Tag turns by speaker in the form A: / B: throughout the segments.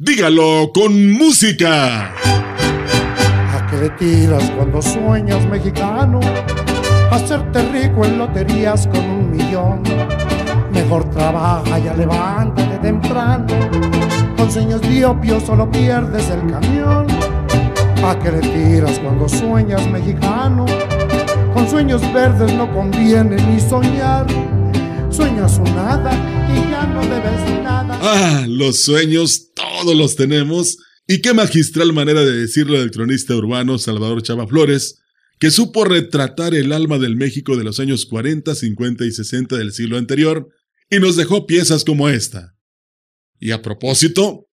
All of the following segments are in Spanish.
A: Dígalo con música.
B: ¿A qué le tiras cuando sueñas mexicano? Hacerte rico en loterías con un millón. Mejor trabaja, ya levántate temprano. Con sueños diopios solo pierdes el camión. ¿A qué le tiras cuando sueñas mexicano? Con sueños verdes no conviene ni soñar. Sueñas un nada y ya no debes nada.
A: Ah, los sueños todos los tenemos. Y qué magistral manera de decirlo del cronista urbano Salvador Chava Flores, que supo retratar el alma del México de los años 40, 50 y 60 del siglo anterior, y nos dejó piezas como esta. Y a propósito,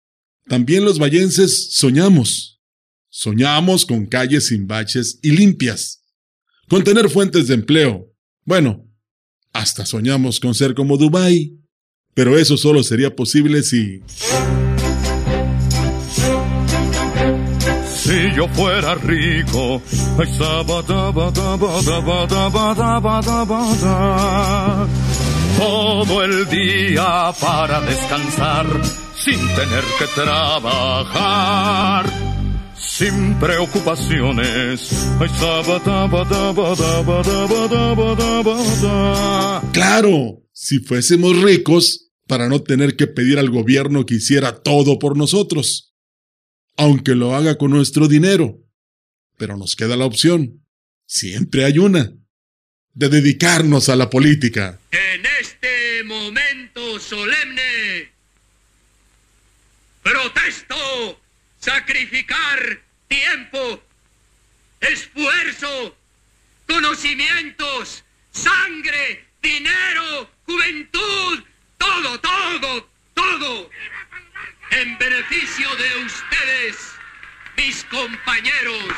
A: también los vallenses soñamos. Soñamos con calles sin baches y limpias, con tener fuentes de empleo. Bueno, hasta soñamos con ser como Dubái. Pero eso solo sería posible si...
C: Si yo fuera rico, todo el día para descansar, sin tener que trabajar, sin preocupaciones.
A: Claro, si fuésemos ricos, para no tener que pedir al gobierno que hiciera todo por nosotros, aunque lo haga con nuestro dinero. Pero nos queda la opción, siempre hay una, de dedicarnos a la política.
D: En este momento solemne, protesto sacrificar tiempo, esfuerzo, conocimientos, sangre, dinero, juventud, todo, todo, todo, en beneficio de ustedes, mis compañeros.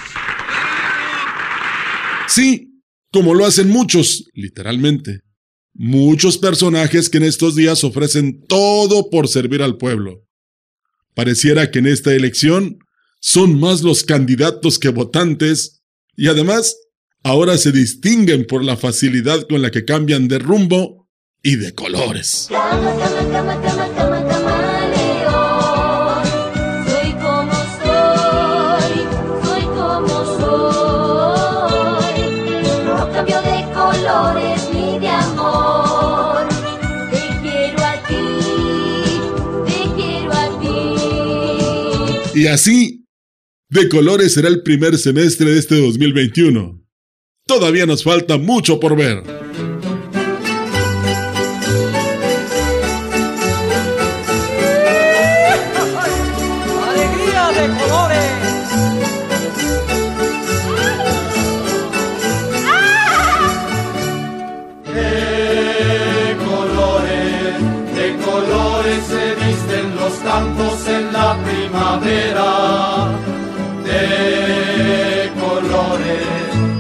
A: Sí, como lo hacen muchos, literalmente. Muchos personajes que en estos días ofrecen todo por servir al pueblo. Pareciera que en esta elección son más los candidatos que votantes y además ahora se distinguen por la facilidad con la que cambian de rumbo y de colores.
E: Soy como soy, soy como soy. No cambio de colores ni de amor. Te quiero a ti, te quiero a ti.
A: Y así, de colores será el primer semestre de este 2021. Todavía nos falta mucho por ver.
F: De colores! Se visten los campos en la primavera. De colores,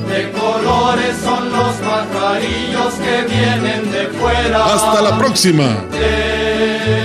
F: de colores son los pajarillos que vienen de fuera.
A: Hasta la próxima.
F: De